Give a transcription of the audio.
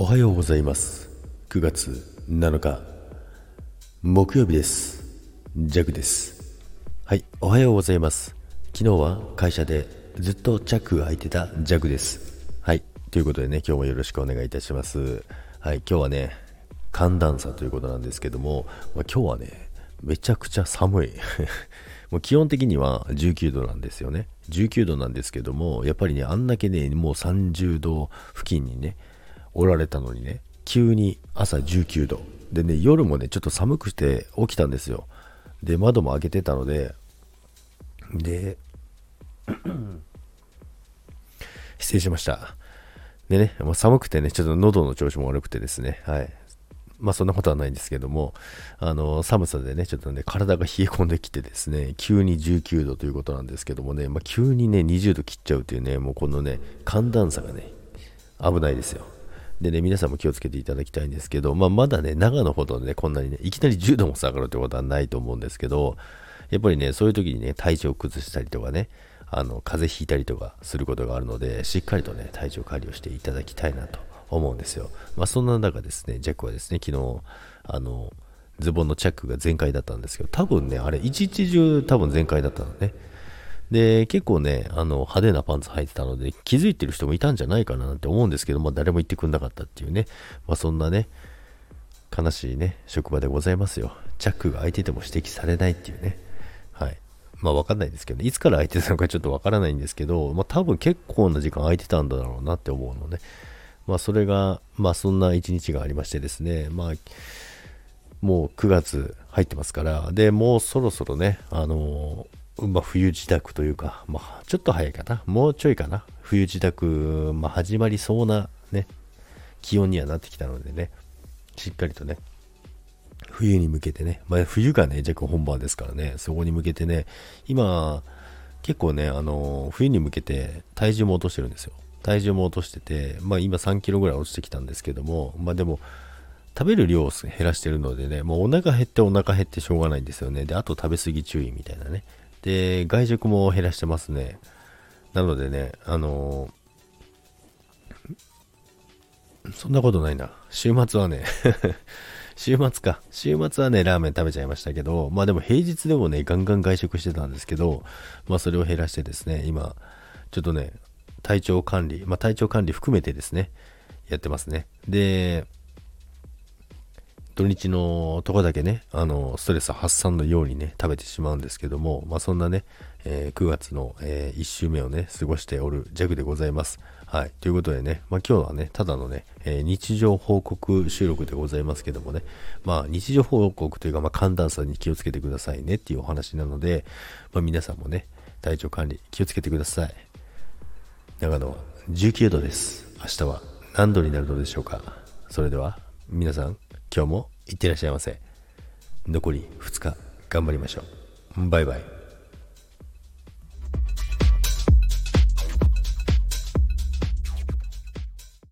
おはようございます。9月7日木曜日です。ジャグです。はいおはようございます。昨日は会社でずっとチャックが開いてたジャグです。はいということでね今日もよろしくお願いいたします。はい今日はね寒暖差ということなんですけども、まあ、今日はねめちゃくちゃ寒い。もう基本的には19度なんですよね。19度なんですけども、やっぱりね、あんだけね、もう30度付近にね、おられたのにね、急に朝19度。でね、夜もね、ちょっと寒くて起きたんですよ。で、窓も開けてたので、で、失礼しました。でね、もう寒くてね、ちょっと喉の調子も悪くてですね、はい。まあそんなことはないんですけども、あの、寒さでね、ちょっとね、体が冷え込んできてですね、急に19度ということなんですけどもね、まあ、急にね、20度切っちゃうというね、もうこのね、寒暖差がね、危ないですよ。でね、皆さんも気をつけていただきたいんですけど、まあ、まだね、長野ほどね、こんなにね、いきなり10度も下がるってことはないと思うんですけど、やっぱりね、そういう時にね、体調を崩したりとかね、あの、風邪ひいたりとかすることがあるので、しっかりとね、体調管理をしていただきたいなと思うんですよ。まあ、そんな中ですね、ジャックはですね、昨日、あの、ズボンのチャックが全開だったんですけど、多分ね、あれ、一日中多分全開だったのね。で、結構ね、あの、派手なパンツ履いてたので、気づいてる人もいたんじゃないかななんて思うんですけど、まあ、誰も言ってくれなかったっていうね、まあ、そんなね、悲しいね、職場でございますよ。チャックが開いてても指摘されないっていうね。はい。まあわかんないんですけど、ね、いつから開いてたのかちょっとわからないんですけど、まあ多分結構な時間空いてたんだろうなって思うのね。まあそれが、まあそんな一日がありましてですね、まあもう9月入ってますから、で、もうそろそろね、あのまあ、冬支度というか、まあ、ちょっと早いかな。もうちょいかな。冬支度、まあ、始まりそうなね、気温にはなってきたのでね、しっかりとね、冬に向けてね、まあ、冬がね、弱本番ですからね、そこに向けてね、今、結構ね、あの、冬に向けて体重も落としてるんですよ。体重も落としてて、まあ今3キロぐらい落ちてきたんですけども、まあでも、食べる量を減らしてるのでね、もうお腹減ってお腹減ってしょうがないんですよね。で、あと食べ過ぎ注意みたいなね。で、外食も減らしてますね。なのでね、あのー、そんなことないな。週末はね 週末か。週末はね、ラーメン食べちゃいましたけど、まあでも平日でもね、ガンガン外食してたんですけど、まあそれを減らしてですね、今、ちょっとね、体調管理、まあ体調管理含めてですね、やってますね。で、土日のとこだけね、あの、ストレス発散のようにね、食べてしまうんですけども、まあそんなね、えー、9月の、えー、1週目をね、過ごしておるジャグでございます。はい。ということでね、まあ今日はね、ただのね、えー、日常報告収録でございますけどもね、まあ日常報告というか、まあ寒暖差に気をつけてくださいねっていうお話なので、まあ皆さんもね、体調管理気をつけてください。長野は19度です。明日は何度になるのでしょうか。それでは、皆さん、今日もいってらっしゃいませ。残り2日頑張りましょう。バイバイ。